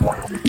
Wow.